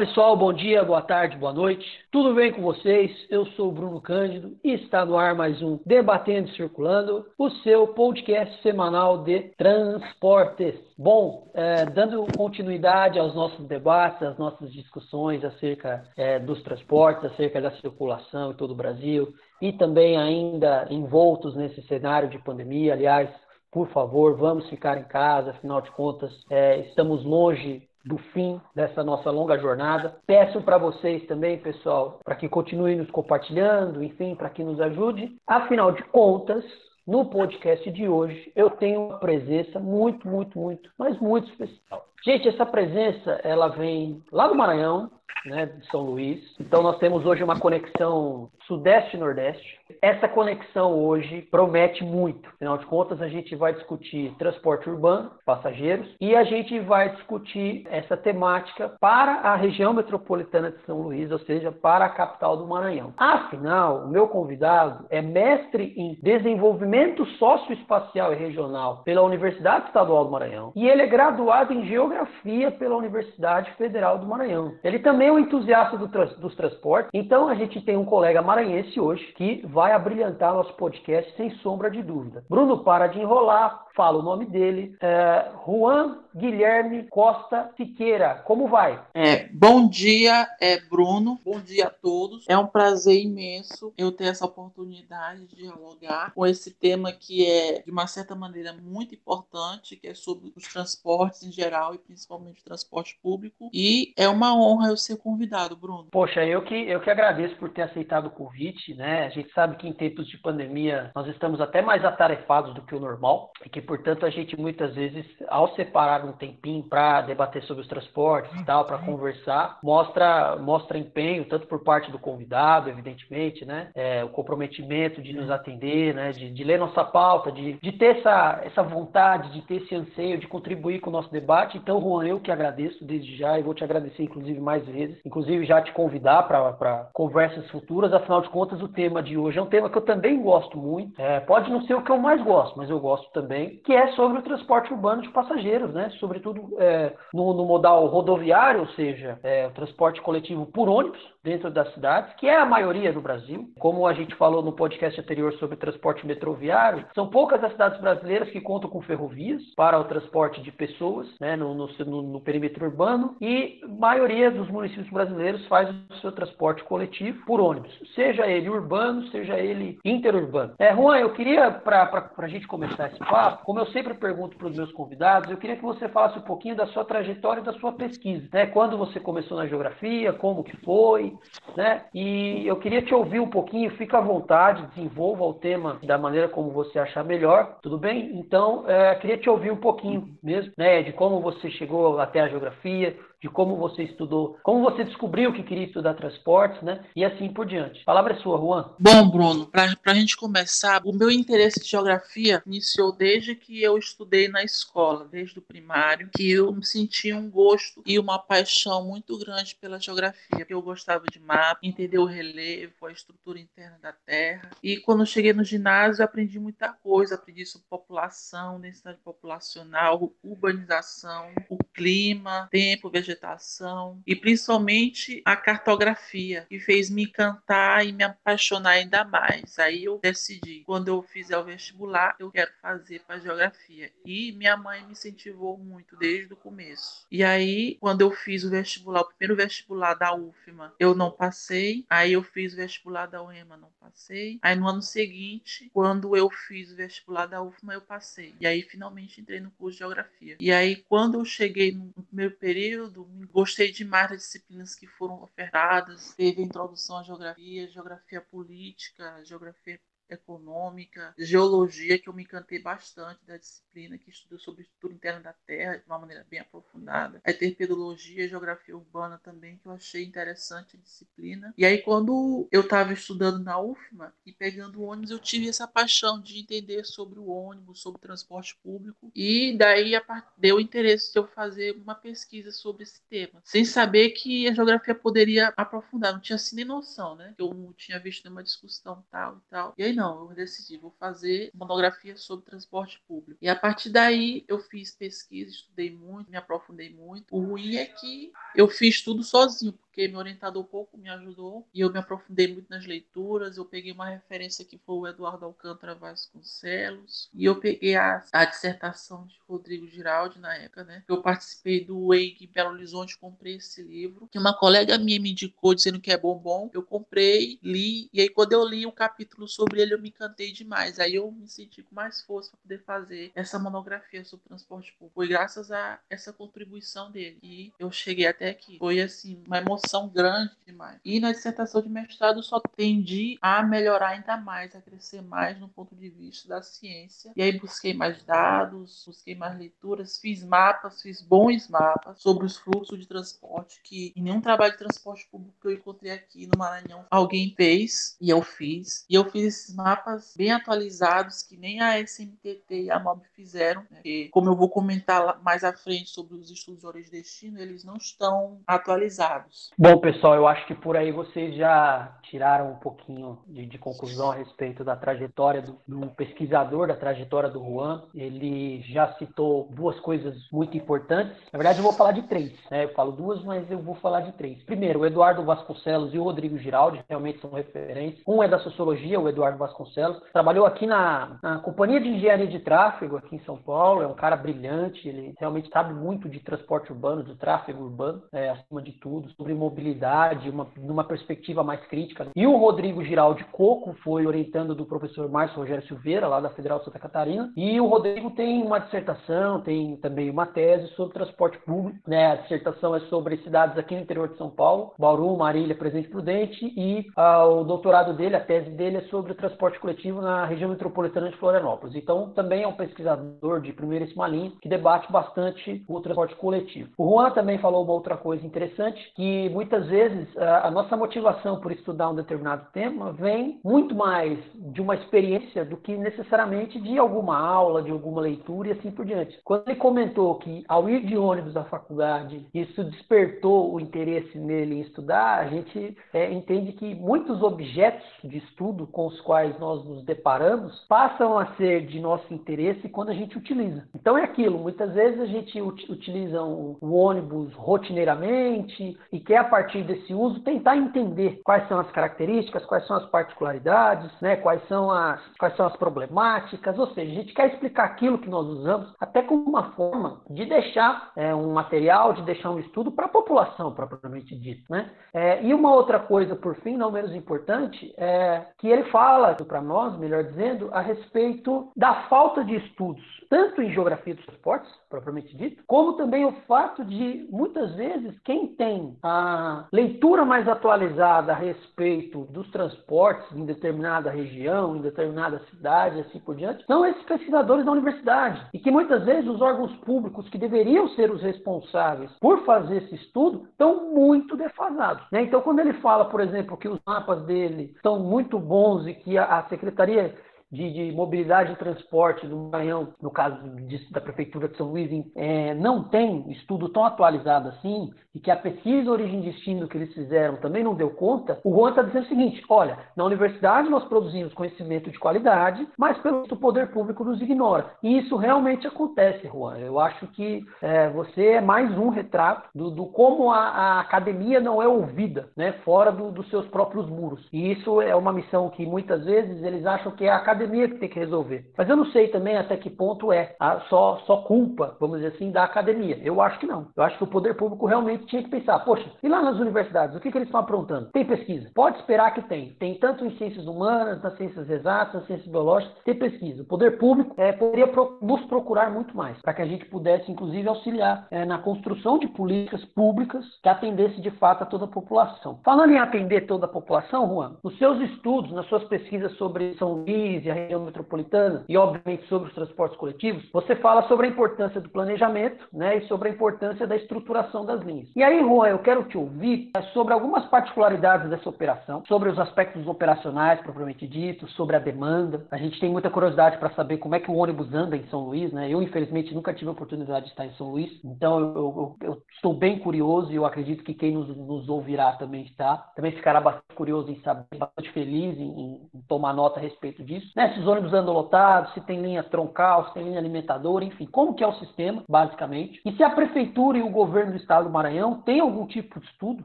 Pessoal, bom dia, boa tarde, boa noite. Tudo bem com vocês? Eu sou o Bruno Cândido e está no ar mais um Debatendo e Circulando, o seu podcast semanal de transportes. Bom, é, dando continuidade aos nossos debates, às nossas discussões acerca é, dos transportes, acerca da circulação em todo o Brasil e também ainda envoltos nesse cenário de pandemia. Aliás, por favor, vamos ficar em casa, afinal de contas, é, estamos longe do fim dessa nossa longa jornada. Peço para vocês também, pessoal, para que continuem nos compartilhando, enfim, para que nos ajude. Afinal de contas, no podcast de hoje, eu tenho uma presença muito, muito, muito, mas muito especial. Gente, essa presença, ela vem lá do Maranhão, né, de São Luís. Então nós temos hoje uma conexão sudeste-nordeste. Essa conexão hoje promete muito. Afinal de contas, a gente vai discutir transporte urbano, passageiros, e a gente vai discutir essa temática para a região metropolitana de São Luís, ou seja, para a capital do Maranhão. Afinal, o meu convidado é mestre em desenvolvimento socioespacial e regional pela Universidade Estadual do Maranhão e ele é graduado em geografia pela Universidade Federal do Maranhão. Ele também é um entusiasta do trans, dos transportes, então a gente tem um colega maranhense hoje que vai abrilhantar nosso podcast sem sombra de dúvida. Bruno, para de enrolar, fala o nome dele. É, Juan Guilherme Costa Siqueira, como vai? É, bom dia, é Bruno. Bom dia a todos. É um prazer imenso eu ter essa oportunidade de dialogar com esse tema que é, de uma certa maneira, muito importante, que é sobre os transportes em geral e principalmente o transporte público. E é uma honra eu ser convidado, Bruno. Poxa, eu que, eu que agradeço por ter aceitado o convite, né? A gente sabe que em tempos de pandemia nós estamos até mais atarefados do que o normal e que, portanto, a gente muitas vezes, ao separar um tempinho para debater sobre os transportes e tal, para conversar, mostra, mostra empenho, tanto por parte do convidado, evidentemente, né? É, o comprometimento de nos atender, né? De, de ler nossa pauta, de, de ter essa, essa vontade, de ter esse anseio de contribuir com o nosso debate. Então, Juan, eu que agradeço desde já e vou te agradecer, inclusive, mais vezes, inclusive já te convidar para conversas futuras. Afinal de contas, o tema de hoje é um tema que eu também gosto muito. É, pode não ser o que eu mais gosto, mas eu gosto também, que é sobre o transporte urbano de passageiros, né? Sobretudo é, no, no, modal rodoviário, ou seja, é, transporte coletivo por ônibus dentro das cidades, que é a maioria no Brasil. Como a gente falou no podcast anterior sobre transporte metroviário, são poucas as cidades brasileiras que contam com ferrovias para o transporte de pessoas né, no, no, no perímetro urbano e a maioria dos municípios brasileiros faz o seu transporte coletivo por ônibus, seja ele urbano, seja ele interurbano. É, Juan, eu queria, para a gente começar esse papo, como eu sempre pergunto para os meus convidados, eu queria que você falasse um pouquinho da sua trajetória e da sua pesquisa. Né? Quando você começou na geografia, como que foi, né? E eu queria te ouvir um pouquinho, fica à vontade, desenvolva o tema da maneira como você achar melhor, tudo bem? Então, é, queria te ouvir um pouquinho mesmo, né, de como você chegou até a geografia, de como você estudou, como você descobriu que queria estudar transportes, né? E assim por diante. A palavra é sua, Juan. Bom, Bruno, para a gente começar, o meu interesse de geografia iniciou desde que eu estudei na escola, desde o primário, que eu senti um gosto e uma paixão muito grande pela geografia, eu gostava de mapa, entender o relevo, a estrutura interna da Terra. E quando cheguei no ginásio, aprendi muita coisa, aprendi sobre população, densidade populacional, urbanização, o clima, tempo, vegetação vegetação e principalmente a cartografia, que fez me encantar e me apaixonar ainda mais. Aí eu decidi, quando eu fizer o vestibular, eu quero fazer para geografia. E minha mãe me incentivou muito desde o começo. E aí, quando eu fiz o vestibular, o primeiro vestibular da UFMA, eu não passei. Aí eu fiz o vestibular da UEMA, não passei. Aí no ano seguinte, quando eu fiz o vestibular da UFMA, eu passei. E aí finalmente entrei no curso de geografia. E aí quando eu cheguei no primeiro período, Gostei demais das disciplinas que foram ofertadas. Teve introdução à geografia, geografia política, geografia econômica, geologia, que eu me encantei bastante da disciplina, que estuda sobre a estrutura interna da Terra de uma maneira bem aprofundada. Aí ter pedologia, geografia urbana também, que eu achei interessante a disciplina. E aí, quando eu estava estudando na UFMA e pegando ônibus, eu tive essa paixão de entender sobre o ônibus, sobre o transporte público. E daí deu o interesse de eu fazer uma pesquisa sobre esse tema, sem saber que a geografia poderia aprofundar. Não tinha assim nem noção, né? Eu não tinha visto nenhuma discussão tal e tal. E aí, não, eu decidi, vou fazer monografia sobre transporte público. E a partir daí eu fiz pesquisa, estudei muito, me aprofundei muito. O ruim é que eu fiz tudo sozinho, porque meu orientador pouco me ajudou e eu me aprofundei muito nas leituras. Eu peguei uma referência que foi o Eduardo Alcântara Vasconcelos e eu peguei a, a dissertação de Rodrigo Giraldi na época, né? Eu participei do EIG Belo Horizonte, comprei esse livro, que uma colega minha me indicou dizendo que é bom. Eu comprei, li e aí quando eu li o capítulo sobre ele eu me encantei demais. Aí eu me senti com mais força para poder fazer essa monografia sobre transporte público. Foi graças a essa contribuição dele e eu cheguei até aqui. Foi assim uma emoção emoção grande demais. E na dissertação de mestrado só tendi a melhorar ainda mais, a crescer mais no ponto de vista da ciência. E aí busquei mais dados, busquei mais leituras, fiz mapas, fiz bons mapas sobre os fluxos de transporte que em nenhum trabalho de transporte público que eu encontrei aqui no Maranhão alguém fez e eu fiz. E eu fiz esses mapas bem atualizados que nem a SMTT e a MOB fizeram. Né? E, como eu vou comentar mais à frente sobre os estudos de origem e destino, eles não estão atualizados. Bom, pessoal, eu acho que por aí vocês já tiraram um pouquinho de, de conclusão a respeito da trajetória do, do, pesquisador, da trajetória do Juan. Ele já citou duas coisas muito importantes. Na verdade, eu vou falar de três. Né? Eu falo duas, mas eu vou falar de três. Primeiro, o Eduardo Vasconcelos e o Rodrigo Giraldi realmente são referências. Um é da sociologia, o Eduardo Vasconcelos. Trabalhou aqui na, na Companhia de Engenharia de Tráfego, aqui em São Paulo. É um cara brilhante. Ele realmente sabe muito de transporte urbano, de tráfego urbano, é, acima de tudo, sobre mobilidade, uma, numa perspectiva mais crítica. E o Rodrigo Giraldi Coco foi orientando do professor Márcio Rogério Silveira, lá da Federal de Santa Catarina. E o Rodrigo tem uma dissertação, tem também uma tese sobre transporte público. Né? A dissertação é sobre cidades aqui no interior de São Paulo, Bauru, Marília, Presidente Prudente. E ah, o doutorado dele, a tese dele é sobre o transporte coletivo na região metropolitana de Florianópolis. Então, também é um pesquisador de primeiríssima linha que debate bastante o transporte coletivo. O Juan também falou uma outra coisa interessante, que muitas vezes a nossa motivação por estudar um determinado tema vem muito mais de uma experiência do que necessariamente de alguma aula, de alguma leitura e assim por diante. Quando ele comentou que ao ir de ônibus à faculdade, isso despertou o interesse nele em estudar, a gente é, entende que muitos objetos de estudo com os quais nós nos deparamos passam a ser de nosso interesse quando a gente utiliza. Então é aquilo, muitas vezes a gente utiliza o, o ônibus rotineiramente e quer a partir desse uso tentar entender quais são as características, quais são as particularidades, né, quais, são as, quais são as problemáticas, ou seja, a gente quer explicar aquilo que nós usamos até como uma forma de deixar é, um material, de deixar um estudo para a população, propriamente dito. Né? É, e uma outra coisa, por fim, não menos importante, é que ele fala para nós, melhor dizendo, a respeito da falta de estudos, tanto em geografia dos esportes, propriamente dito, como também o fato de, muitas vezes, quem tem a leitura mais atualizada a respeito dos transportes em determinada região, em determinada cidade, assim por diante, são esses pesquisadores da universidade. E que muitas vezes os órgãos públicos que deveriam ser os responsáveis por fazer esse estudo estão muito defasados. Né? Então, quando ele fala, por exemplo, que os mapas dele são muito bons e que a Secretaria de, de, mobilidade e transporte do Maranhão, no caso de, da Prefeitura de São Luís, é, não tem estudo tão atualizado assim, e que a pesquisa origem e destino que eles fizeram também não deu conta, o Juan está dizendo o seguinte: olha, na universidade nós produzimos conhecimento de qualidade, mas pelo o poder público nos ignora. E isso realmente acontece, Juan. Eu acho que é, você é mais um retrato do, do como a, a, academia não é ouvida, né, fora do, dos seus próprios muros. E isso é uma missão que muitas vezes eles acham que é a academia academia que tem que resolver. Mas eu não sei também até que ponto é a, só, só culpa, vamos dizer assim, da academia. Eu acho que não. Eu acho que o poder público realmente tinha que pensar, poxa, e lá nas universidades, o que, que eles estão aprontando? Tem pesquisa? Pode esperar que tem. Tem tanto em ciências humanas, nas ciências exatas, nas ciências biológicas, tem pesquisa. O poder público é, poderia pro, nos procurar muito mais, para que a gente pudesse, inclusive, auxiliar é, na construção de políticas públicas que atendesse de fato a toda a população. Falando em atender toda a população, Juan, nos seus estudos, nas suas pesquisas sobre São Luís e a região metropolitana e, obviamente, sobre os transportes coletivos, você fala sobre a importância do planejamento né, e sobre a importância da estruturação das linhas. E aí, Juan, eu quero te ouvir é, sobre algumas particularidades dessa operação, sobre os aspectos operacionais, propriamente dito, sobre a demanda. A gente tem muita curiosidade para saber como é que o ônibus anda em São Luís, né? Eu, infelizmente, nunca tive a oportunidade de estar em São Luís, então eu, eu, eu Estou bem curioso e eu acredito que quem nos, nos ouvirá também está. Também ficará bastante curioso em saber, bastante feliz em, em tomar nota a respeito disso. Né? Se os ônibus andam lotados, se tem linha troncal, se tem linha alimentadora, enfim, como que é o sistema, basicamente. E se a prefeitura e o governo do estado do Maranhão têm algum tipo de estudo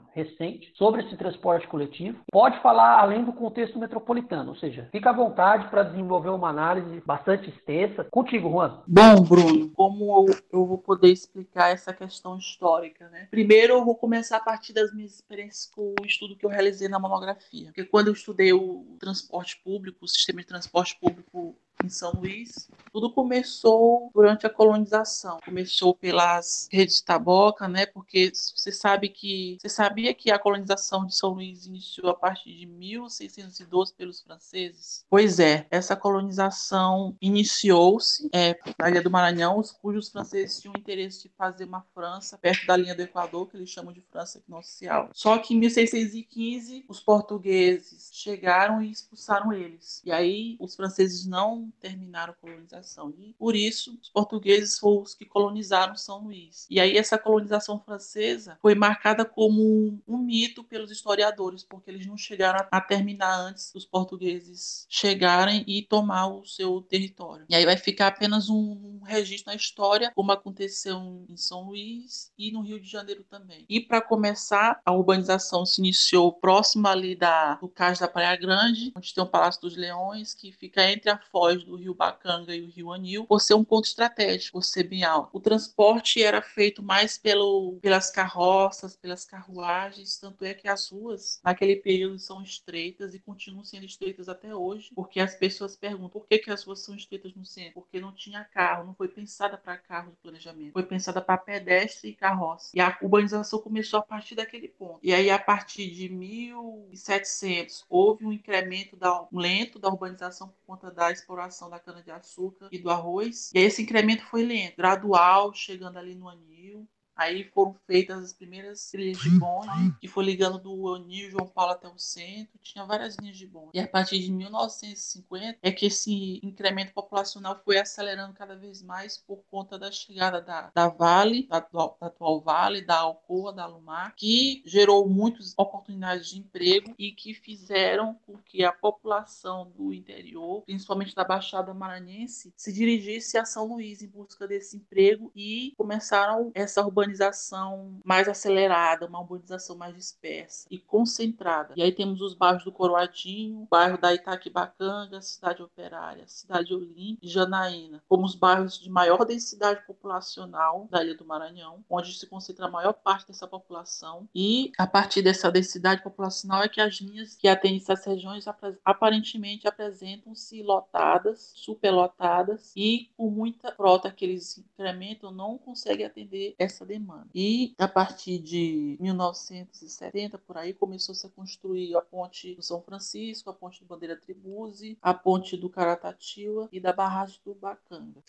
recente sobre esse transporte coletivo, pode falar além do contexto metropolitano, ou seja, fica à vontade para desenvolver uma análise bastante extensa. Contigo, Juan. Bom, Bruno, como eu, eu vou poder explicar essa questão histórica, né? Primeiro, eu vou começar a partir das minhas experiências com o estudo que eu realizei na monografia. Porque quando eu estudei o transporte público, o sistema de transporte público em São Luís. Tudo começou durante a colonização. Começou pelas redes de taboca, né? Porque você sabe que você sabia que a colonização de São Luís iniciou a partir de 1612 pelos franceses. Pois é, essa colonização iniciou-se é, na Ilha do Maranhão, os cujos franceses tinham interesse de fazer uma França perto da linha do Equador, que eles chamam de França equinocial. Só que em 1615 os portugueses chegaram e expulsaram eles. E aí os franceses não terminaram a colonização. E por isso, os portugueses foram os que colonizaram São Luís. E aí essa colonização francesa foi marcada como um mito pelos historiadores, porque eles não chegaram a terminar antes dos portugueses chegarem e tomar o seu território. E aí vai ficar apenas um registro na história, como aconteceu em São Luís e no Rio de Janeiro também. E para começar, a urbanização se iniciou próximo ali da, do Cais da Praia Grande, onde tem o Palácio dos Leões, que fica entre a Foz do rio Bacanga e o rio Anil, por ser um ponto estratégico, por ser bem alto. O transporte era feito mais pelo, pelas carroças, pelas carruagens, tanto é que as ruas naquele período são estreitas e continuam sendo estreitas até hoje, porque as pessoas perguntam por que, que as ruas são estreitas no centro? Porque não tinha carro, não foi pensada para carro de planejamento, foi pensada para pedestre e carroça. E a urbanização começou a partir daquele ponto. E aí, a partir de 1700, houve um incremento da, lento da urbanização por conta da exploração da cana-de-açúcar e do arroz. E aí esse incremento foi lento, gradual, chegando ali no anil, Aí foram feitas as primeiras trilhas de bonde, que foi ligando do Anil João Paulo até o centro. Tinha várias linhas de bonde. E a partir de 1950 é que esse incremento populacional foi acelerando cada vez mais por conta da chegada da, da Vale, da, da atual Vale, da Alcoa, da Lumar, que gerou muitas oportunidades de emprego e que fizeram com que a população do interior, principalmente da Baixada Maranhense, se dirigisse a São Luís em busca desse emprego e começaram essa urbanização urbanização mais acelerada, uma urbanização mais dispersa e concentrada. E aí temos os bairros do Coroadinho, bairro da Itaquibacanga, Cidade Operária, Cidade Olim e Janaína, como os bairros de maior densidade populacional da Ilha do Maranhão, onde se concentra a maior parte dessa população. E a partir dessa densidade populacional é que as linhas que atendem essas regiões aparentemente apresentam-se lotadas, superlotadas e com muita frota que eles incrementam não conseguem atender essa demanda demanda. E a partir de 1970, por aí, começou-se a construir a ponte do São Francisco, a ponte do Bandeira Tribuse, a ponte do Caratatiba e da barragem do Bacanga.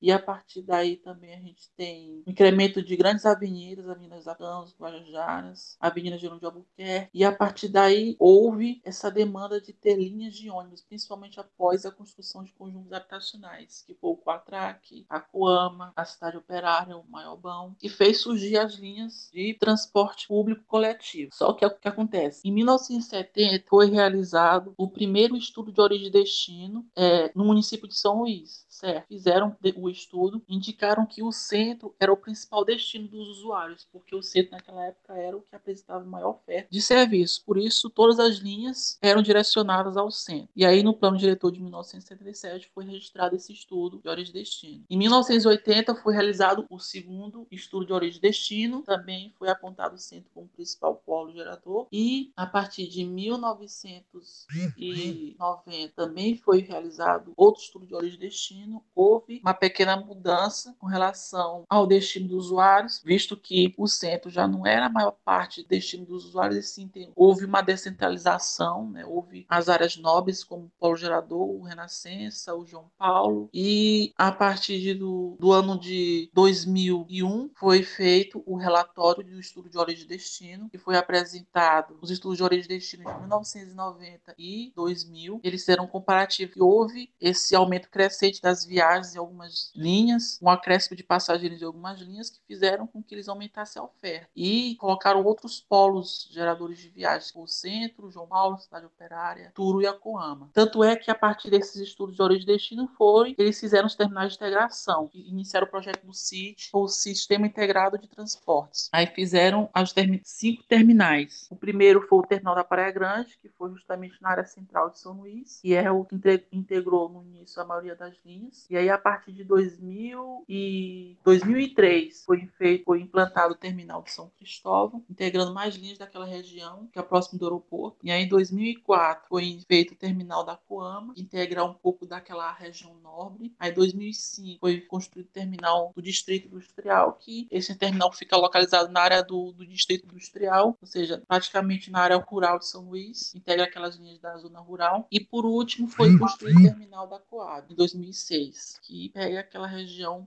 E a partir daí também a gente tem um incremento de grandes avenidas, avenidas Acanos, Guajajaras, Avenida Gerão de Albuquerque, e a partir daí houve essa demanda de ter linhas de ônibus, principalmente após a construção de conjuntos habitacionais, que foi o Quatraque, a Coama, a Cidade Operária, o Maiobão, e fez surgir as linhas de transporte público coletivo. Só que é o que acontece? Em 1970 foi realizado o primeiro estudo de origem e destino é, no município de São Luís. Certo? Fizeram o estudo, indicaram que o centro era o principal destino dos usuários, porque o centro naquela época era o que apresentava maior oferta de serviço. Por isso, todas as linhas eram direcionadas ao centro. E aí, no plano diretor de 1977, foi registrado esse estudo de origem e destino. Em 1980, foi realizado o segundo estudo de origem e destino, também foi apontado o centro como principal polo gerador, e a partir de 1990 também foi realizado outro estudo de origem e destino. Houve uma pequena mudança com relação ao destino dos usuários, visto que o centro já não era a maior parte do destino dos usuários, e sim tem, houve uma descentralização, né? houve as áreas nobres como o polo gerador, o Renascença, o João Paulo, e a partir do, do ano de 2001 foi foi feito o relatório do estudo de origem e destino, que foi apresentado os estudos de origem e destino de 1990 e 2000. Eles fizeram um comparativo e houve esse aumento crescente das viagens em algumas linhas, um acréscimo de passageiros em algumas linhas que fizeram com que eles aumentassem a oferta. E colocaram outros polos geradores de viagens, o Centro, João Paulo, Cidade Operária, Turo e Akoama. Tanto é que a partir desses estudos de origem e destino foi, eles fizeram os terminais de integração, iniciaram o projeto do CIT, ou Sistema Integrado de Transportes. Aí fizeram as termi cinco terminais. O primeiro foi o terminal da Praia Grande, que foi justamente na área central de São Luís, e é o que integrou no início a maioria das linhas. E aí a partir de 2000 e 2003 foi feito, foi implantado o terminal de São Cristóvão, integrando mais linhas daquela região, que é próximo do aeroporto. E aí em 2004 foi feito o terminal da Coama, integrar um pouco daquela região nobre. Aí em 2005 foi construído o terminal do Distrito Industrial, que esse terminal fica localizado na área do, do Distrito Industrial, ou seja, praticamente na área rural de São Luís, integra aquelas linhas da zona rural. E por último foi construído o terminal da Coab, em 2006, que pega aquela região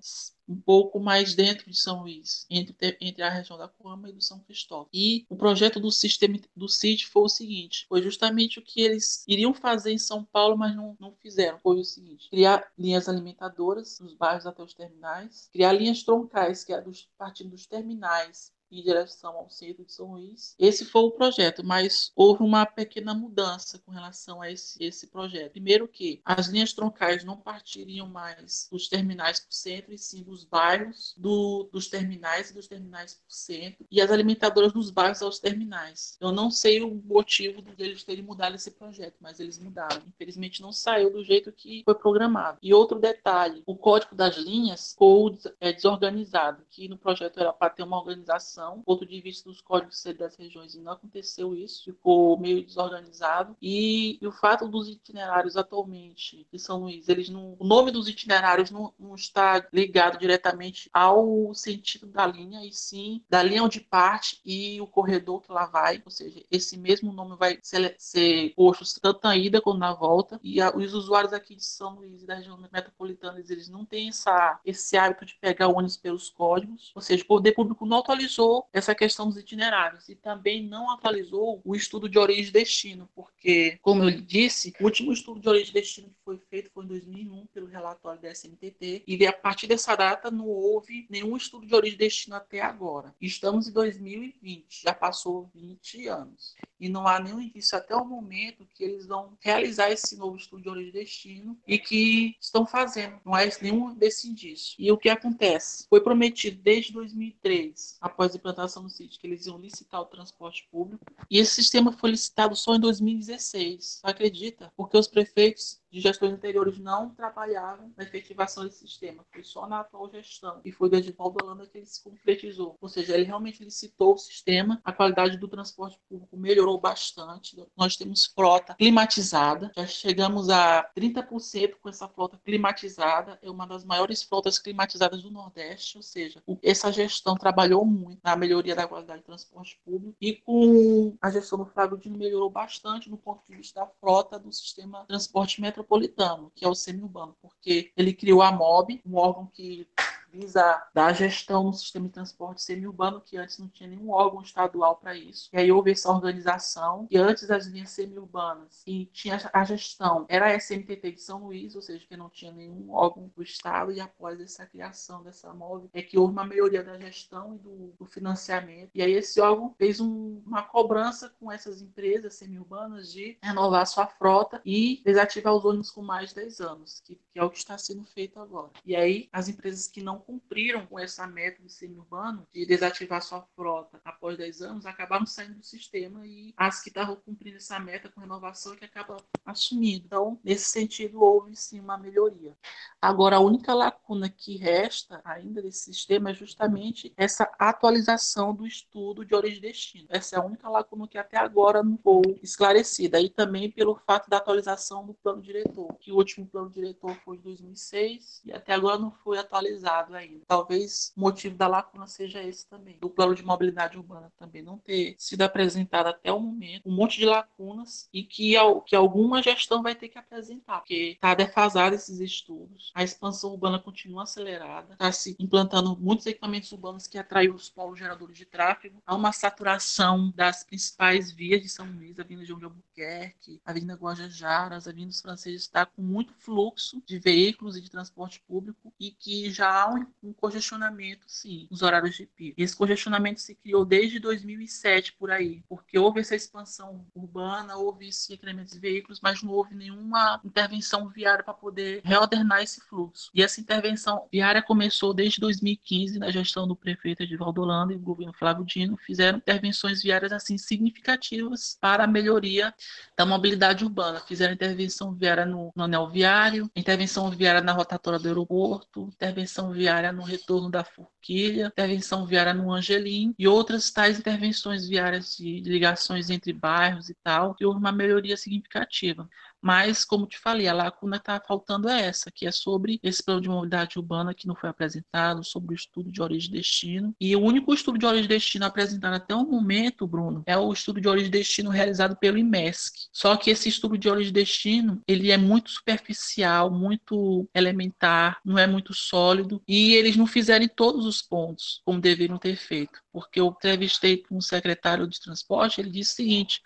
um pouco mais dentro de São Luís, entre, entre a região da Coama e do São Cristóvão. E o projeto do sistema do CIT foi o seguinte: foi justamente o que eles iriam fazer em São Paulo, mas não, não fizeram. Foi o seguinte: criar linhas alimentadoras nos bairros até os terminais, criar linhas troncais, que é dos, partindo dos terminais em direção ao centro de São Luís. Esse foi o projeto, mas houve uma pequena mudança com relação a esse, esse projeto. Primeiro que as linhas troncais não partiriam mais dos terminais para o centro, e sim dos bairros, do, dos terminais e dos terminais para o centro, e as alimentadoras dos bairros aos terminais. Eu não sei o motivo deles terem mudado esse projeto, mas eles mudaram. Infelizmente não saiu do jeito que foi programado. E outro detalhe, o código das linhas ficou é, desorganizado, que no projeto era para ter uma organização do ponto de vista dos códigos das regiões, e não aconteceu isso, ficou meio desorganizado. E, e, o fato dos itinerários atualmente de São Luís, eles não, o nome dos itinerários não, não está ligado diretamente ao sentido da linha, e sim da linha onde parte e o corredor que lá vai, ou seja, esse mesmo nome vai ser, ser posto tanto na ida quanto na volta. E a, os usuários aqui de São Luís e da região metropolitana, eles não têm essa, esse hábito de pegar ônibus pelos códigos, ou seja, o poder público não atualizou atualizou essa questão dos itinerários e também não atualizou o estudo de origem e destino, porque, como eu disse, o último estudo de origem e destino que foi feito foi em 2001 pelo relatório da SMTT e a partir dessa data não houve nenhum estudo de origem e destino até agora. Estamos em 2020, já passou 20 anos e não há nenhum indício até o momento que eles vão realizar esse novo estudo de origem e destino e que estão fazendo. Não há nenhum desse indício. E o que acontece? Foi prometido desde 2003, após a implantação do sítio, que eles iam licitar o transporte público e esse sistema foi licitado só em 2016. Acredita? Porque os prefeitos de gestões anteriores não trabalharam na efetivação desse sistema. Foi só na atual gestão. E foi do Edivaldo Holanda que ele se concretizou. Ou seja, ele realmente licitou o sistema, a qualidade do transporte público melhorou bastante. Nós temos frota climatizada, já chegamos a 30% com essa frota climatizada. É uma das maiores frotas climatizadas do Nordeste. Ou seja, essa gestão trabalhou muito na melhoria da qualidade do transporte público. E com a gestão do Flávio Dino melhorou bastante no ponto de vista da frota do sistema transporte metropolitano metropolitano, que é o semi-urbano, porque ele criou a MOB, um órgão que visa dar gestão no sistema de transporte semi-urbano, que antes não tinha nenhum órgão estadual para isso. E aí houve essa organização, e antes das linhas semi-urbanas, e tinha a gestão, era a SMTT de São Luís, ou seja, que não tinha nenhum órgão do Estado, e após essa criação dessa MOV, é que houve uma melhoria da gestão e do, do financiamento. E aí esse órgão fez um, uma cobrança com essas empresas semi-urbanas de renovar sua frota e desativar os ônibus com mais de 10 anos, que, que é o que está sendo feito agora. E aí as empresas que não cumpriram com essa meta do semi-urbano de desativar sua frota após 10 anos acabaram saindo do sistema e as que estavam cumprindo essa meta com renovação é que acaba assumindo. Então, nesse sentido, houve sim uma melhoria. Agora, a única lacuna que resta ainda desse sistema é justamente essa atualização do estudo de origem e destino. Essa é a única lacuna que até agora não foi esclarecida. E também pelo fato da atualização do plano diretor, que o último plano diretor foi de 2006 e até agora não foi atualizado ainda. Talvez o motivo da lacuna seja esse também, do plano de mobilidade urbana também não ter sido apresentada até o momento, um monte de lacunas e que, que alguma gestão vai ter que apresentar, porque está defasado esses estudos. A expansão urbana continua acelerada, está se implantando muitos equipamentos urbanos que atraem os polos geradores de tráfego. Há uma saturação das principais vias de São Luís, a Avenida João de Albuquerque, a Avenida Guajajara, as avenidas francesas, está com muito fluxo de veículos e de transporte público e que já há um, um congestionamento, sim, nos horários de pico. Esse congestionamento se criou desde 2007 por aí, porque houve essa expansão urbana, houve esse incremento de veículos, mas não houve nenhuma intervenção viária para poder reordenar esse fluxo. E essa intervenção viária começou desde 2015, na gestão do prefeito Edivaldo Holanda e do governo Flávio Dino, fizeram intervenções viárias assim significativas para a melhoria da mobilidade urbana. Fizeram intervenção viária no, no anel viário, intervenção viária na rotatória do aeroporto, intervenção viária no retorno da Forquilha, intervenção viária no Angelim e outras tais intervenções viárias de ligações entre bairros e tal, que houve uma melhoria significativa. Mas, como te falei, a lacuna está faltando é essa, que é sobre esse plano de mobilidade urbana que não foi apresentado, sobre o estudo de origem e destino. E o único estudo de origem e destino apresentado até o momento, Bruno, é o estudo de origem e destino realizado pelo IMESC. Só que esse estudo de origem e destino, ele é muito superficial, muito elementar, não é muito sólido, e eles não fizeram todos os pontos como deveriam ter feito. Porque eu entrevistei com um secretário de transporte, ele disse o seguinte,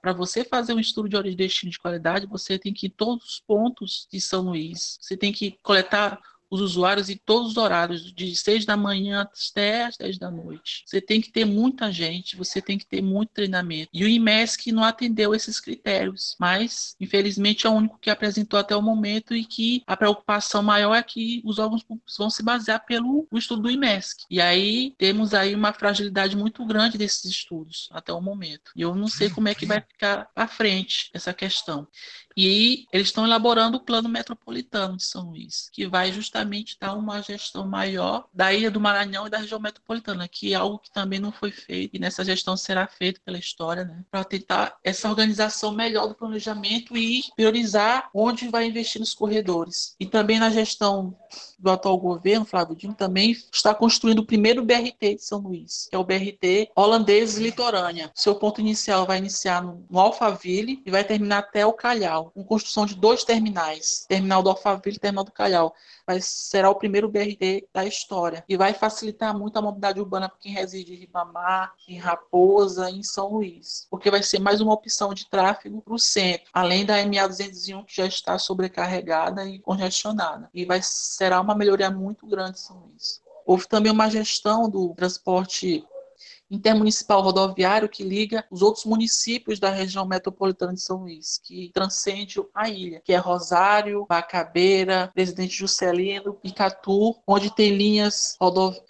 para você fazer um estudo de origem e destino de qualidade, você tem que ir em todos os pontos de São Luís. Você tem que coletar os usuários em todos os horários, de 6 da manhã até as 10 da noite. Você tem que ter muita gente, você tem que ter muito treinamento. E o IMESC não atendeu esses critérios, mas, infelizmente, é o único que apresentou até o momento e que a preocupação maior é que os órgãos públicos vão se basear pelo estudo do IMESC. E aí temos aí uma fragilidade muito grande desses estudos até o momento. E eu não sei como é que vai ficar à frente essa questão. E eles estão elaborando o plano metropolitano de São Luís, que vai justamente dar uma gestão maior da Ilha do Maranhão e da região metropolitana, que é algo que também não foi feito, e nessa gestão será feito pela história, né, para tentar essa organização melhor do planejamento e priorizar onde vai investir nos corredores. E também na gestão do atual governo, Flávio Dino, também está construindo o primeiro BRT de São Luís, que é o BRT holandês litorânea. Seu ponto inicial vai iniciar no, no Alphaville e vai terminar até o Calhau com construção de dois terminais, terminal do Alphaville e terminal do Calhau. Será o primeiro BRT da história e vai facilitar muito a mobilidade urbana para quem reside em Ribamar, em Raposa, em São Luís, porque vai ser mais uma opção de tráfego para o centro, além da MA 201 que já está sobrecarregada e congestionada. E vai será uma melhoria muito grande em São Luís. Houve também uma gestão do transporte intermunicipal rodoviário que liga os outros municípios da região metropolitana de São Luís, que transcende a ilha, que é Rosário, Bacabeira, Presidente Juscelino, Icatu, onde tem linhas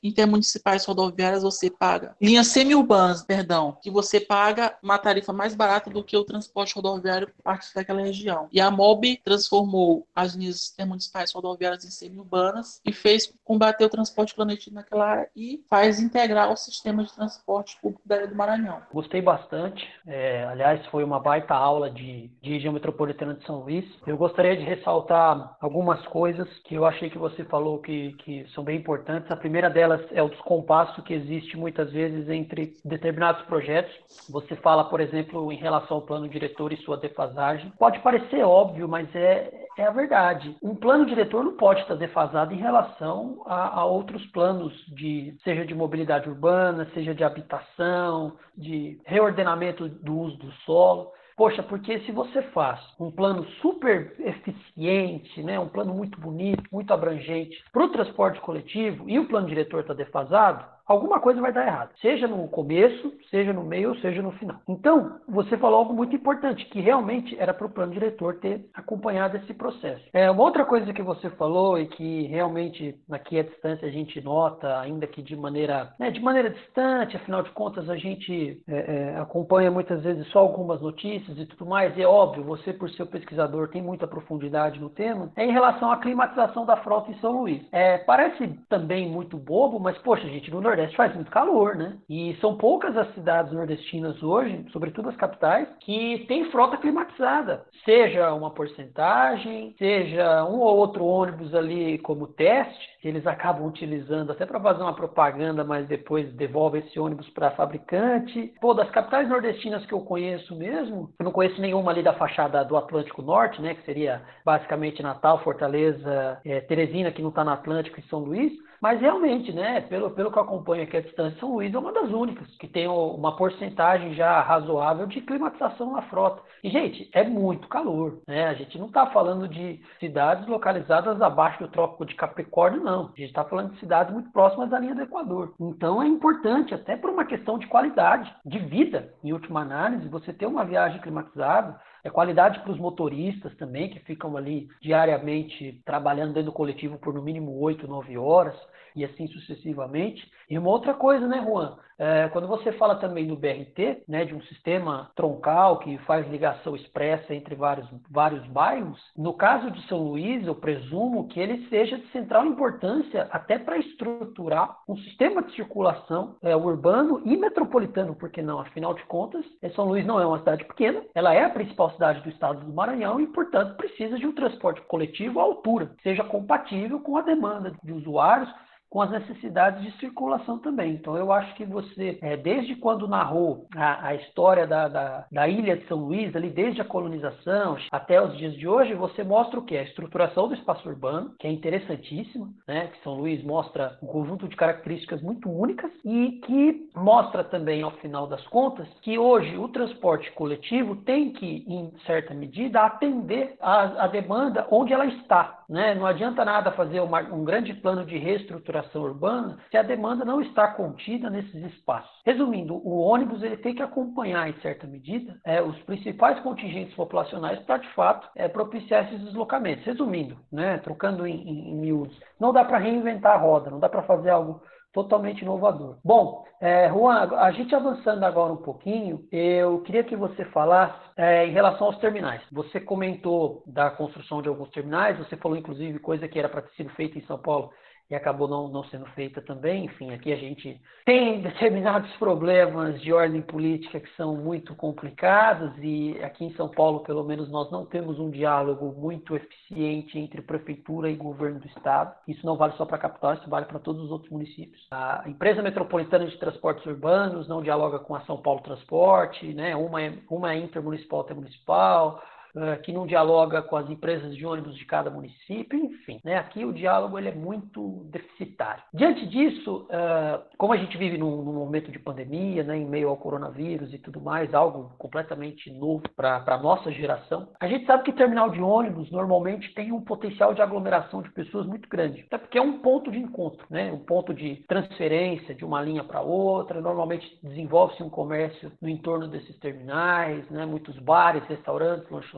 intermunicipais rodoviárias, você paga. Linhas semi-urbanas, perdão, que você paga uma tarifa mais barata do que o transporte rodoviário parte daquela região. E a MOB transformou as linhas intermunicipais rodoviárias em semi-urbanas e fez combater o transporte clandestino naquela área e faz integrar o sistema de transporte transporte público da Ilha do Maranhão. Gostei bastante. É, aliás, foi uma baita aula de, de região metropolitana de São Luís. Eu gostaria de ressaltar algumas coisas que eu achei que você falou que, que são bem importantes. A primeira delas é o descompasso que existe muitas vezes entre determinados projetos. Você fala, por exemplo, em relação ao plano diretor e sua defasagem. Pode parecer óbvio, mas é, é a verdade. Um plano diretor não pode estar defasado em relação a, a outros planos de seja de mobilidade urbana, seja de habitação, de reordenamento do uso do solo. Poxa, porque se você faz um plano super eficiente, né, um plano muito bonito, muito abrangente para o transporte coletivo e o plano diretor está defasado, alguma coisa vai dar errado, seja no começo, seja no meio, seja no final. Então, você falou algo muito importante, que realmente era para o plano diretor ter acompanhado esse processo. É, uma outra coisa que você falou e que realmente aqui à distância a gente nota, ainda que de maneira, né, de maneira distante, afinal de contas a gente é, é, acompanha muitas vezes só algumas notícias e tudo mais, e é óbvio, você por ser pesquisador tem muita profundidade no tema, é em relação à climatização da frota em São Luís. É, parece também muito bobo, mas poxa gente, no Nordeste Nordeste faz muito calor, né? E são poucas as cidades nordestinas hoje, sobretudo as capitais, que têm frota climatizada. Seja uma porcentagem, seja um ou outro ônibus ali como teste, que eles acabam utilizando até para fazer uma propaganda, mas depois devolve esse ônibus para fabricante. Pô, das capitais nordestinas que eu conheço mesmo, eu não conheço nenhuma ali da fachada do Atlântico Norte, né, que seria basicamente Natal, Fortaleza, é, Teresina, que não está no Atlântico, e São Luís. Mas realmente, né, pelo, pelo que eu acompanho aqui a distância, São Luís é uma das únicas que tem uma porcentagem já razoável de climatização na frota. E, gente, é muito calor, né? A gente não está falando de cidades localizadas abaixo do Trópico de Capricórnio, não. A gente está falando de cidades muito próximas da linha do Equador. Então é importante, até por uma questão de qualidade de vida, em última análise, você ter uma viagem climatizada é qualidade para os motoristas também, que ficam ali diariamente trabalhando dentro do coletivo por no mínimo 8, 9 horas e assim sucessivamente. E uma outra coisa, né, Juan? É, quando você fala também do BRT, né, de um sistema troncal que faz ligação expressa entre vários, vários bairros, no caso de São Luís, eu presumo que ele seja de central importância até para estruturar um sistema de circulação é, urbano e metropolitano, porque não? Afinal de contas, é, São Luís não é uma cidade pequena, ela é a principal cidade do estado do Maranhão e, portanto, precisa de um transporte coletivo à altura, seja compatível com a demanda de usuários com as necessidades de circulação também. Então, eu acho que você, é, desde quando narrou a, a história da, da, da, ilha de São Luís, ali desde a colonização até os dias de hoje, você mostra o que? A estruturação do espaço urbano, que é interessantíssima, né? que São Luís mostra um conjunto de características muito únicas e que mostra também, ao final das contas, que hoje o transporte coletivo tem que, em certa medida, atender a demanda onde ela está. Né? Não adianta nada fazer uma, um grande plano de reestruturação urbana se a demanda não está contida nesses espaços. Resumindo, o ônibus ele tem que acompanhar, em certa medida, é, os principais contingentes populacionais para, de fato, é, propiciar esses deslocamentos. Resumindo, né, trocando em, em, em miúdos, não dá para reinventar a roda, não dá para fazer algo totalmente inovador. Bom, é, Juan, a gente avançando agora um pouquinho, eu queria que você falasse é, em relação aos terminais. Você comentou da construção de alguns terminais, você falou inclusive coisa que era para ter sido feita em São Paulo e acabou não, não sendo feita também. Enfim, aqui a gente tem determinados problemas de ordem política que são muito complicados e aqui em São Paulo, pelo menos, nós não temos um diálogo muito eficiente entre prefeitura e governo do estado. Isso não vale só para a capital, isso vale para todos os outros municípios. A empresa metropolitana de transportes urbanos não dialoga com a São Paulo Transporte, né? Uma é, uma é intermunicipal, outra é municipal eh, que não dialoga com as empresas de ônibus de cada município, enfim. Né? Aqui o diálogo ele é muito deficitário. Diante disso, uh, como a gente vive num, num, momento de pandemia, né, em meio ao coronavírus e tudo mais, algo completamente novo para a nossa geração, a gente sabe que terminal de ônibus normalmente tem um potencial de aglomeração de pessoas muito grande, até porque é um ponto de encontro, né? um ponto de transferência de uma linha para outra, normalmente desenvolve-se um comércio no entorno desses terminais, né? muitos bares, restaurantes, lanchonetes,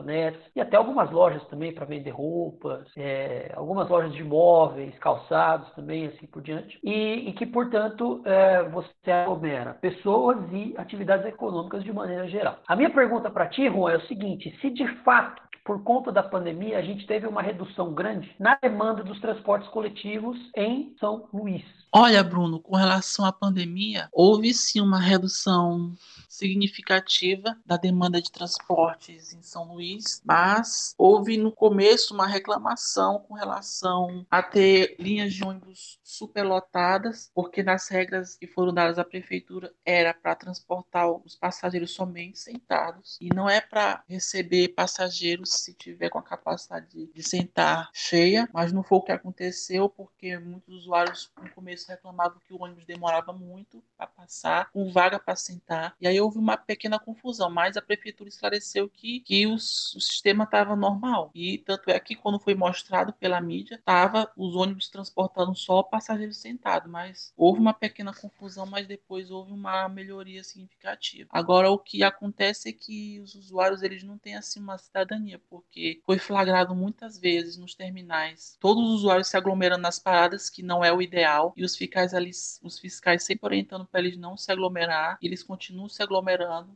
e até algumas lojas também para vender roupas, é, algumas lojas de móveis, calçados também, assim por diante. E, e que, portanto, é, você aglomera pessoas e atividades econômicas de maneira geral. A minha pergunta para ti, Juan, é o seguinte: se de fato por conta da pandemia, a gente teve uma redução grande na demanda dos transportes coletivos em São Luís. Olha, Bruno, com relação à pandemia, houve sim uma redução significativa da demanda de transportes em São Luís, mas houve no começo uma reclamação com relação a ter linhas de ônibus superlotadas, porque nas regras que foram dadas à prefeitura era para transportar os passageiros somente sentados e não é para receber passageiros se tiver com a capacidade de, de sentar cheia, mas não foi o que aconteceu porque muitos usuários no começo reclamavam que o ônibus demorava muito para passar, com vaga para sentar, e aí houve uma pequena confusão, mas a prefeitura esclareceu que, que o sistema estava normal. E tanto é que quando foi mostrado pela mídia, estava os ônibus transportando só passageiros sentados, mas houve uma pequena confusão, mas depois houve uma melhoria significativa. Agora o que acontece é que os usuários eles não têm assim uma cidadania, porque foi flagrado muitas vezes nos terminais todos os usuários se aglomerando nas paradas, que não é o ideal, e os fiscais ali, os fiscais sempre orientando para eles não se aglomerar, eles continuam se aglomerando.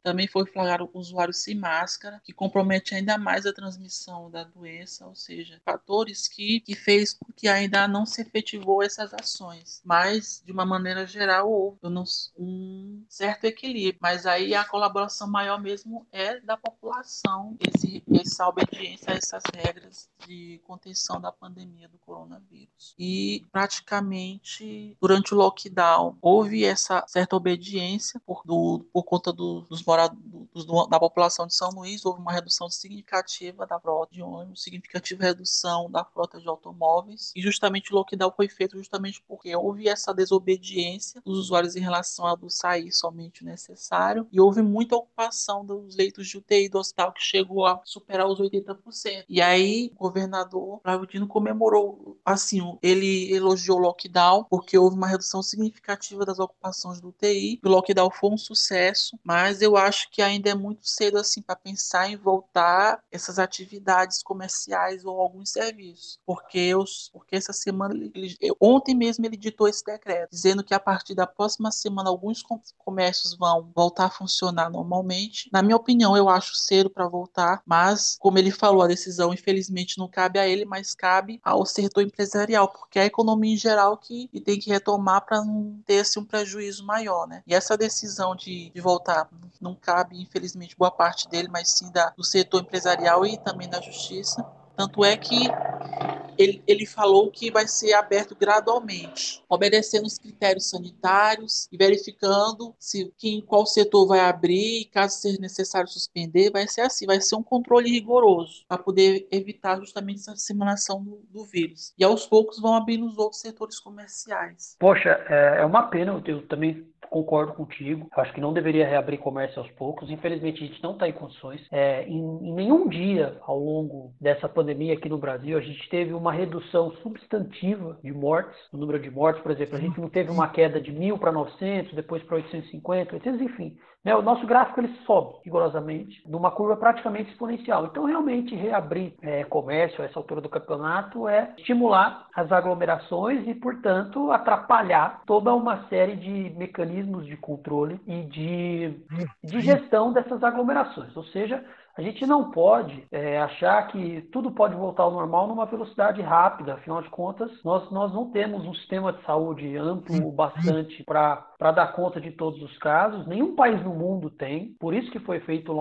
Também foi flagrado usuários sem máscara, que compromete ainda mais a transmissão da doença, ou seja, fatores que, que fez com que ainda não se efetivou essas ações. Mas, de uma maneira geral, houve um certo equilíbrio. Mas aí a colaboração maior mesmo é da população, esse, essa obediência a essas regras de contenção da pandemia do coronavírus. E praticamente durante o lockdown houve essa certa obediência por, do, por conta do, dos moradores da população de São Luís, houve uma redução significativa da frota de ônibus, significativa redução da frota de automóveis, e justamente o lockdown foi feito justamente porque houve essa desobediência dos usuários em relação a do sair somente o necessário, e houve muita ocupação dos leitos de UTI do hospital que chegou a superar os 80%. E aí o governador Flávio Dino comemorou, assim, ele elogiou o lockdown porque houve uma redução significativa das ocupações do UTI. O lockdown foi um sucesso, mas eu acho que ainda é muito cedo assim para pensar em voltar essas atividades comerciais ou alguns serviços, porque os, porque essa semana ele, ontem mesmo ele ditou esse decreto dizendo que a partir da próxima semana alguns comércios vão voltar a funcionar normalmente. Na minha opinião, eu acho cedo para voltar, mas como ele falou, a decisão infelizmente não cabe a ele, mas cabe ao setor empresarial, porque é a economia em geral que, que tem que retomar para não ter assim, um prejuízo maior, né? E essa decisão de, de voltar não cabe, infelizmente, boa parte dele, mas sim da, do setor empresarial e também da justiça. Tanto é que ele, ele falou que vai ser aberto gradualmente, obedecendo os critérios sanitários e verificando se quem, qual setor vai abrir e caso seja necessário suspender, vai ser assim, vai ser um controle rigoroso para poder evitar justamente essa disseminação do, do, vírus. E aos poucos vão abrir os outros setores comerciais. Poxa, é, é uma pena, eu também concordo contigo. Eu acho que não deveria reabrir comércio aos poucos. Infelizmente, a gente não está em condições. É, em, em, nenhum dia ao longo dessa pandemia aqui no Brasil, a gente teve uma redução substantiva de mortes, no número de mortes, por exemplo. A gente não teve uma queda de mil para 900, depois para 850, 800, enfim. Né? O nosso gráfico ele sobe rigorosamente, numa curva praticamente exponencial. Então, realmente, reabrir é, comércio a essa altura do campeonato é estimular as aglomerações e, portanto, atrapalhar toda uma série de mecanismos de controle e de, de gestão dessas aglomerações. Ou seja, a gente não pode é, achar que tudo pode voltar ao normal numa velocidade rápida. Afinal de contas, nós, nós não temos um sistema de saúde amplo o bastante para dar conta de todos os casos. Nenhum país no mundo tem. Por isso que foi feito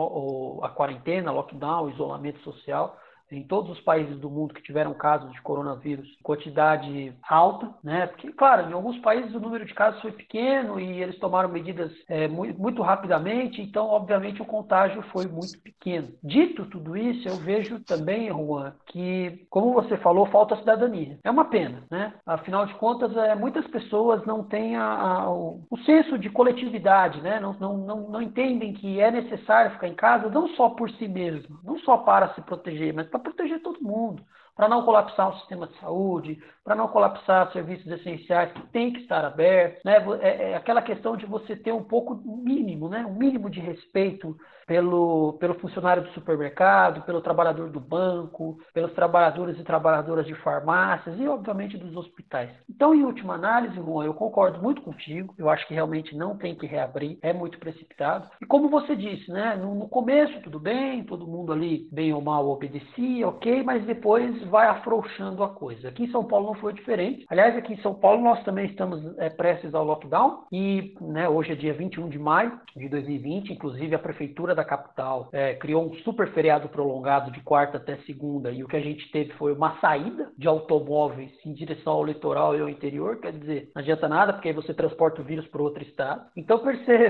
a quarentena, lockdown, isolamento social em todos os países do mundo que tiveram casos de coronavírus, quantidade alta, né? Porque, claro, em alguns países o número de casos foi pequeno e eles tomaram medidas é, muito, muito, rapidamente, então, obviamente, o contágio foi muito pequeno. Dito tudo isso, eu vejo também, Juan, que, como você falou, falta cidadania. É uma pena, né? Afinal de contas, é, muitas pessoas não têm a, a, o, o, senso de coletividade, né? Não, não, não, não entendem que é necessário ficar em casa, não só por si mesmo, não só para se proteger, mas para proteger todo mundo, para não colapsar o sistema de saúde, para não colapsar serviços essenciais que têm que estar abertos, né? É, é aquela questão de você ter um pouco mínimo, né? Um mínimo de respeito pelo, pelo funcionário do supermercado, pelo trabalhador do banco, pelos trabalhadores e trabalhadoras de farmácias e, obviamente, dos hospitais. Então, em última análise, Juan, eu concordo muito contigo. Eu acho que realmente não tem que reabrir, é muito precipitado. E como você disse, né? No, no começo, tudo bem, todo mundo ali, bem ou mal, obedecia, ok, mas depois vai afrouxando a coisa. Aqui em São Paulo não foi diferente. Aliás, aqui em São Paulo nós também estamos é, prestes ao lockdown e né, hoje é dia 21 de maio de 2020, inclusive a prefeitura da capital é, criou um super feriado prolongado de quarta até segunda e o que a gente teve foi uma saída de automóveis em direção ao litoral e ao interior, quer dizer, não adianta nada porque aí você transporta o vírus para outro estado. Então,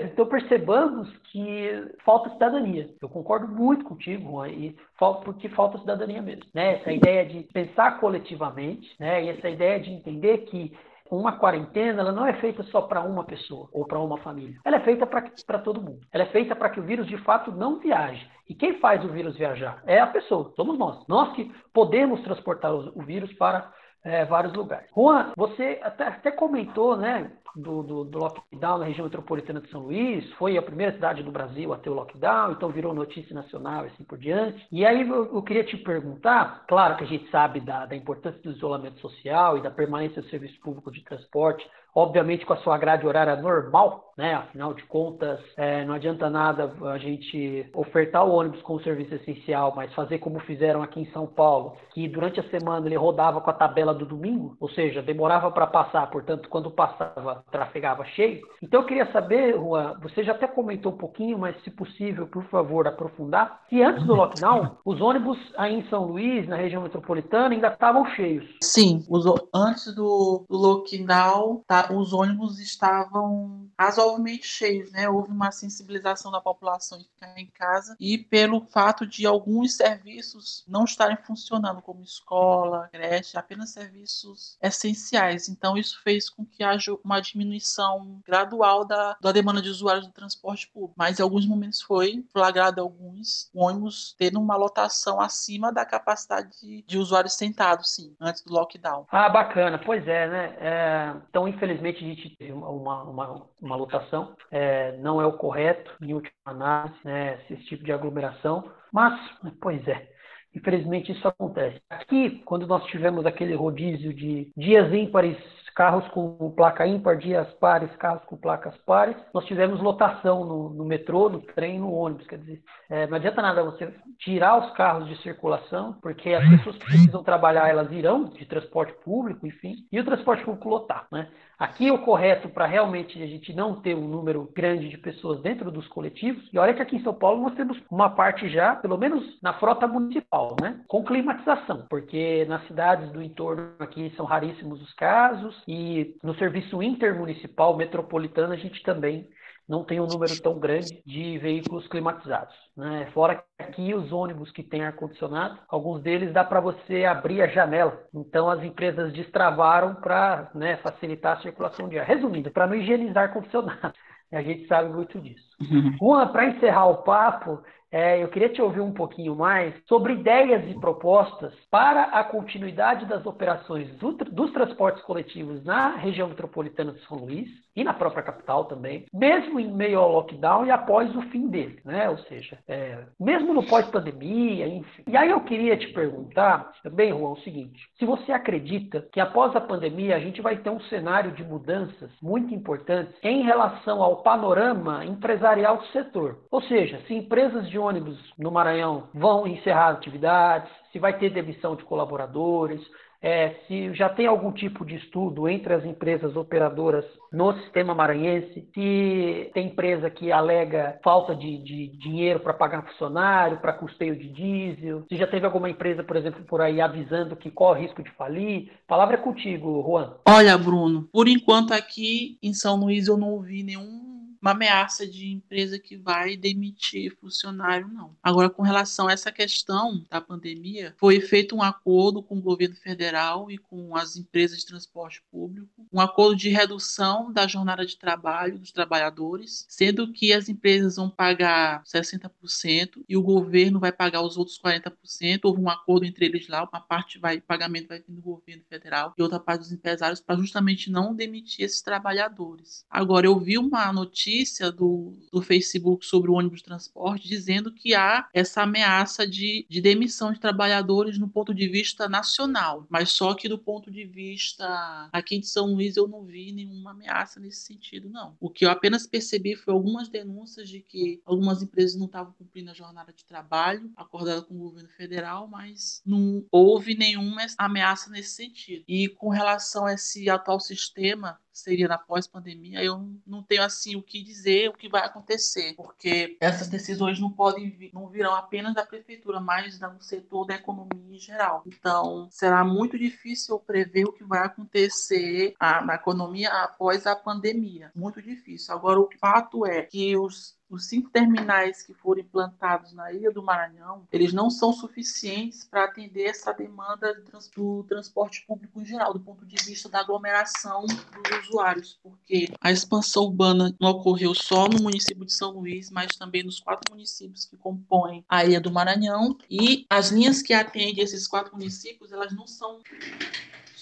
então percebamos que falta cidadania. Eu concordo muito contigo, Juan, e porque falta cidadania mesmo. Né? Essa ideia de pensar coletivamente, né? e essa ideia de entender que uma quarentena ela não é feita só para uma pessoa ou para uma família. Ela é feita para todo mundo. Ela é feita para que o vírus de fato não viaje. E quem faz o vírus viajar? É a pessoa, somos nós. Nós que podemos transportar o vírus para é, vários lugares. Juan, você até, até comentou, né, do, do, do, lockdown na região metropolitana de São Luís, foi a primeira cidade do Brasil a ter o lockdown, então virou notícia nacional e assim por diante. E aí eu, eu queria te perguntar, claro que a gente sabe da, da importância do isolamento social e da permanência do serviço público de transporte, obviamente com a sua grade horária normal, né? Afinal de contas, é, não adianta nada a gente ofertar o ônibus com o serviço essencial, mas fazer como fizeram aqui em São Paulo, que durante a semana ele rodava com a tabela do domingo, ou seja, demorava para passar, portanto, quando passava, trafegava cheio. Então eu queria saber, Juan, você já até comentou um pouquinho, mas se possível, por favor, aprofundar, se antes do lockdown, os ônibus aí em São Luís, na região metropolitana, ainda estavam cheios. Sim, os, antes do, do lockdown, tá, os ônibus estavam razoavelmente razoavelmente cheios, né? Houve uma sensibilização da população em ficar em casa e pelo fato de alguns serviços não estarem funcionando, como escola, creche, apenas serviços essenciais. Então, isso fez com que haja uma diminuição gradual da, da demanda de usuários do transporte público. Mas em alguns momentos foi flagrado alguns ônibus tendo uma lotação acima da capacidade de, de usuários sentados, sim, antes do lockdown. Ah, bacana. Pois é, né? É, então, infelizmente, a gente teve uma, uma, uma lotação, é, não é o correto, em última análise, né, esse tipo de aglomeração, mas, pois é, infelizmente isso acontece. Aqui, quando nós tivemos aquele rodízio de dias ímpares carros com placa ímpar, dias pares, carros com placas pares. Nós tivemos lotação no, no metrô, no trem, no ônibus. Quer dizer, é, não adianta nada você tirar os carros de circulação, porque as pessoas que precisam trabalhar, elas irão de transporte público, enfim, e o transporte público lotar, né? Aqui o correto para realmente a gente não ter um número grande de pessoas dentro dos coletivos. E olha que aqui em São Paulo nós temos uma parte já, pelo menos na frota municipal, né? Com climatização, porque nas cidades do entorno aqui são raríssimos os casos e no serviço intermunicipal metropolitano a gente também não tem um número tão grande de veículos climatizados. Né? Fora que aqui os ônibus que têm ar-condicionado, alguns deles dá para você abrir a janela. Então as empresas destravaram para né, facilitar a circulação de ar. Resumindo, para não higienizar ar-condicionado. A gente sabe muito disso. Uhum. Juan, para encerrar o papo, é, eu queria te ouvir um pouquinho mais sobre ideias e propostas para a continuidade das operações do, dos transportes coletivos na região metropolitana de São Luís e na própria capital também, mesmo em meio ao lockdown e após o fim dele, né? Ou seja, é, mesmo no pós-pandemia, enfim. E aí eu queria te perguntar também, Juan, o seguinte: se você acredita que após a pandemia a gente vai ter um cenário de mudanças muito importantes em relação ao panorama empresarial do setor, ou seja, se empresas de ônibus no Maranhão vão encerrar atividades, se vai ter demissão de colaboradores, é, se já tem algum tipo de estudo entre as empresas operadoras no sistema maranhense, se tem empresa que alega falta de, de dinheiro para pagar funcionário, para custeio de diesel, se já teve alguma empresa, por exemplo, por aí avisando que corre risco de falir. Palavra é contigo, Juan. Olha, Bruno, por enquanto aqui em São Luís eu não ouvi nenhum uma ameaça de empresa que vai demitir funcionário, não. Agora, com relação a essa questão da pandemia, foi feito um acordo com o governo federal e com as empresas de transporte público, um acordo de redução da jornada de trabalho dos trabalhadores, sendo que as empresas vão pagar 60% e o governo vai pagar os outros 40%. Houve um acordo entre eles lá, uma parte vai, pagamento vai vir do governo federal e outra parte dos empresários para justamente não demitir esses trabalhadores. Agora, eu vi uma notícia notícia do, do Facebook sobre o ônibus de transporte dizendo que há essa ameaça de, de demissão de trabalhadores no ponto de vista nacional, mas só que do ponto de vista aqui de São Luís eu não vi nenhuma ameaça nesse sentido, não. O que eu apenas percebi foi algumas denúncias de que algumas empresas não estavam cumprindo a jornada de trabalho acordada com o governo federal, mas não houve nenhuma ameaça nesse sentido. E com relação a esse atual sistema seria na pós-pandemia, eu não tenho assim o que dizer, o que vai acontecer, porque essas decisões não podem vir, não virão apenas da prefeitura, mas do setor da economia em geral. Então, será muito difícil prever o que vai acontecer na economia após a pandemia. Muito difícil. Agora, o fato é que os os cinco terminais que foram implantados na Ilha do Maranhão, eles não são suficientes para atender essa demanda do transporte público em geral, do ponto de vista da aglomeração dos usuários, porque a expansão urbana não ocorreu só no município de São Luís, mas também nos quatro municípios que compõem a Ilha do Maranhão, e as linhas que atendem esses quatro municípios, elas não são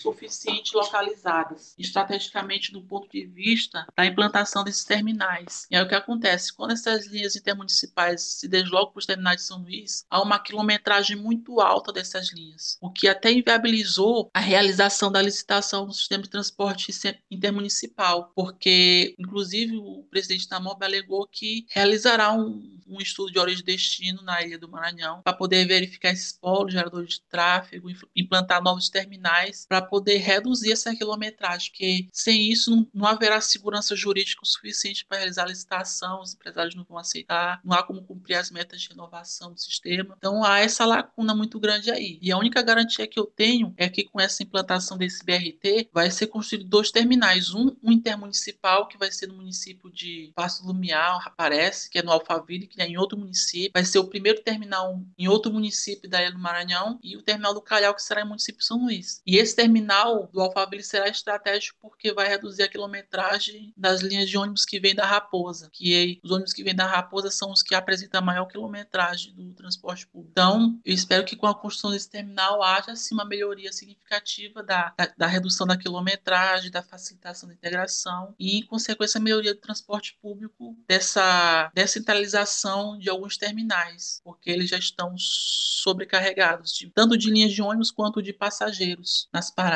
suficiente localizadas, estrategicamente do ponto de vista da implantação desses terminais. E aí o que acontece? Quando essas linhas intermunicipais se deslocam para os terminais de São Luís, há uma quilometragem muito alta dessas linhas, o que até inviabilizou a realização da licitação do sistema de transporte intermunicipal, porque, inclusive, o presidente da MOB alegou que realizará um, um estudo de origem e destino na Ilha do Maranhão para poder verificar esses polos geradores de tráfego, implantar novos terminais para poder reduzir essa quilometragem, porque sem isso não, haverá segurança jurídica suficiente para realizar a licitação, os empresários não vão aceitar, não há como cumprir as metas de renovação do sistema. Então há essa lacuna muito grande aí. E a única garantia que eu tenho é que com essa implantação desse BRT vai ser construído dois terminais, um, um intermunicipal que vai ser no município de Passo Lumiar, parece, que é no Alphaville, que é em outro município, vai ser o primeiro terminal em outro município da Ilha do Maranhão e o terminal do Calhau que será em município São Luís. E esse terminal do Alphaville será estratégico porque vai reduzir a quilometragem das linhas de ônibus que vêm da Raposa, que os ônibus que vêm da Raposa são os que apresentam maior quilometragem do transporte público. Então, eu espero que com a construção desse terminal haja sim uma melhoria significativa da, da, da redução da quilometragem, da facilitação da integração e, em consequência, a melhoria do transporte público, dessa descentralização de alguns terminais, porque eles já estão sobrecarregados, tanto de linhas de ônibus quanto de passageiros nas paradas.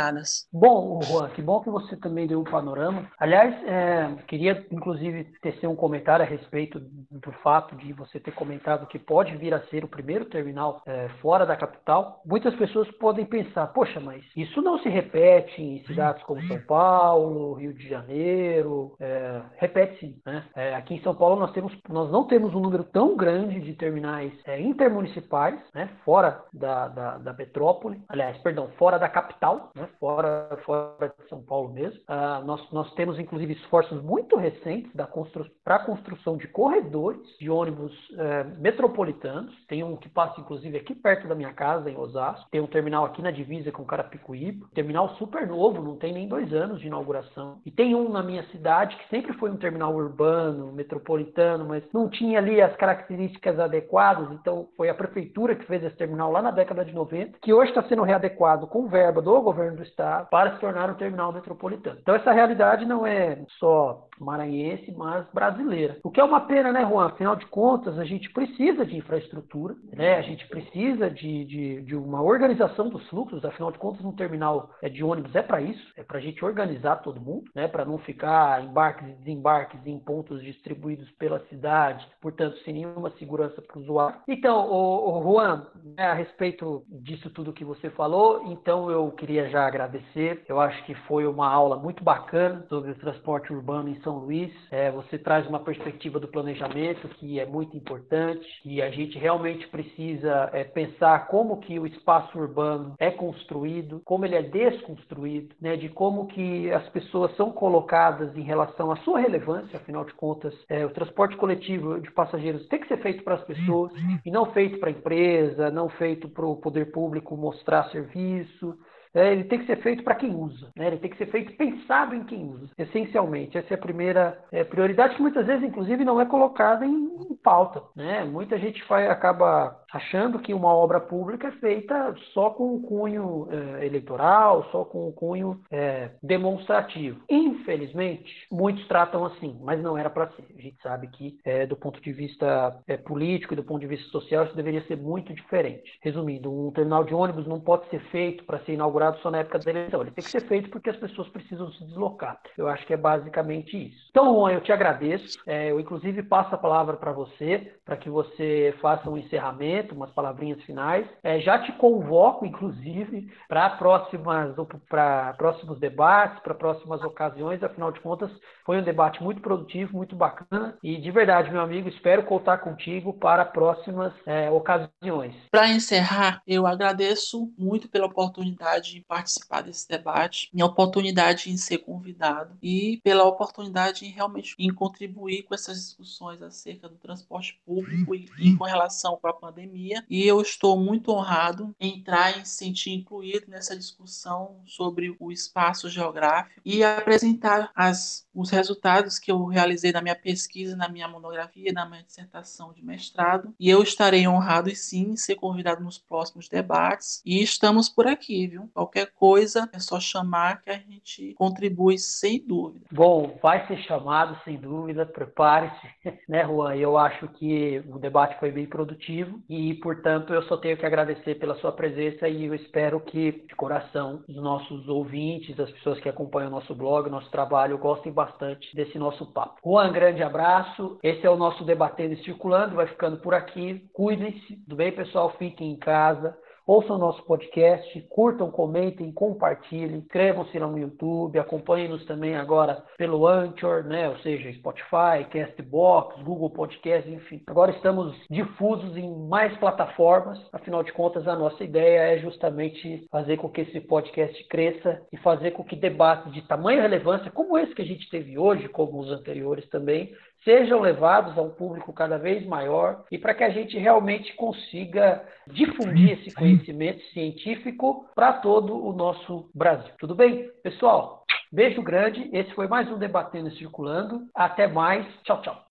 Bom, Juan, que bom que você também deu um panorama. Aliás, é, queria inclusive tecer um comentário a respeito do fato de você ter comentado que pode vir a ser o primeiro terminal é, fora da capital. Muitas pessoas podem pensar, poxa, mas isso não se repete em cidades como São Paulo, Rio de Janeiro, é, repete sim. Né? É, aqui em São Paulo nós, temos, nós não temos um número tão grande de terminais é, intermunicipais, né, fora da, da, da, metrópole, aliás, perdão, fora da capital, né, fora, fora de São Paulo mesmo. Uh, nós, nós temos inclusive esforços muito recentes constru, para a construção de corredores de ônibus uh, metropolitanos. Tem um que passa inclusive aqui perto da minha casa, em Osasco. Tem um terminal aqui na divisa com Carapicuíba. Terminal super novo, não tem nem dois anos de inauguração. E tem um na minha cidade que sempre foi um terminal urbano, metropolitano, mas não tinha ali as características adequadas, então foi a prefeitura que fez esse terminal lá na década de 90, que hoje está sendo readequado com verba do governo do estado para se tornar um terminal metropolitano. Então essa realidade não é só maranhense, mas brasileira. O que é uma pena, né, Juan? Afinal de contas, a gente precisa de infraestrutura, né? A gente precisa de, de, de uma organização dos fluxos, afinal de contas, um terminal é de ônibus é para isso, é para a gente organizar todo mundo, né? Para não ficar embarques e desembarques em pontos distribuídos pela cidade, portanto, sem nenhuma segurança para o usuário. Então, o, Juan, né, a respeito disso tudo que você falou, então eu queria já agradecer. Eu acho que foi uma aula muito bacana sobre o transporte urbano em São Luís. É, você traz uma perspectiva do planejamento que é muito importante e a gente realmente precisa é, pensar como que o espaço urbano é construído, como ele é desconstruído, né, de como que as pessoas são colocadas em relação à sua relevância, afinal de contas, é, o transporte coletivo de passageiros tem que ser feito para as pessoas e não feito para a empresa, não feito para o poder público mostrar serviço. É, ele tem que ser feito para quem usa, né? ele tem que ser feito pensado em quem usa, essencialmente. Essa é a primeira é, prioridade que muitas vezes, inclusive, não é colocada em, em pauta. Né? Muita gente vai, acaba achando que uma obra pública é feita só com o cunho é, eleitoral, só com o cunho é, demonstrativo. Infelizmente, muitos tratam assim, mas não era para ser. A gente sabe que, é, do ponto de vista é, político e do ponto de vista social, isso deveria ser muito diferente. Resumindo, um terminal de ônibus não pode ser feito para ser inaugurado só na época da eleição. Ele tem que ser feito porque as pessoas precisam se deslocar. Eu acho que é basicamente isso. Então, Juan, eu te agradeço. É, eu, inclusive, passo a palavra para você, para que você faça um encerramento umas palavrinhas finais. É, já te convoco, inclusive, para próximas para próximos debates, para próximas ocasiões. Afinal de contas, foi um debate muito produtivo, muito bacana. E de verdade, meu amigo, espero contar contigo para próximas é, ocasiões. Para encerrar, eu agradeço muito pela oportunidade de participar desse debate, minha oportunidade em ser convidado e pela oportunidade em realmente em contribuir com essas discussões acerca do transporte público e, e, com relação com a pandemia. E eu estou muito honrado em entrar e se sentir incluído nessa discussão sobre o espaço geográfico e apresentar as, os resultados que eu realizei na minha pesquisa, na minha monografia, na minha dissertação de mestrado. E eu estarei honrado sim em ser convidado nos próximos debates. E estamos por aqui, viu? Qualquer coisa é só chamar que a gente contribui sem dúvida. Bom, vai ser chamado sem dúvida, prepare-se, né, Juan? Eu acho que o debate foi bem produtivo e, portanto, eu só tenho que agradecer pela sua presença e eu espero que, de coração, os nossos ouvintes, as pessoas que acompanham o nosso blog, nosso trabalho, gostem bastante desse nosso papo. Juan, grande abraço. Esse é o nosso Debatendo e Circulando, vai ficando por aqui. Cuidem-se, tudo bem, pessoal? Fiquem em casa. Ouçam nosso podcast, curtam, comentem, compartilhem, inscrevam-se no YouTube, acompanhem-nos também agora pelo Anchor, né? ou seja, Spotify, Castbox, Google Podcast, enfim. Agora estamos difusos em mais plataformas, afinal de contas, a nossa ideia é justamente fazer com que esse podcast cresça e fazer com que debates de tamanha relevância, como esse que a gente teve hoje, como os anteriores também, sejam levados a um público cada vez maior e para que a gente realmente consiga difundir esse conhecimento científico para todo o nosso Brasil. Tudo bem? Pessoal, beijo grande. Esse foi mais um Debatendo e Circulando. Até mais. Tchau, tchau.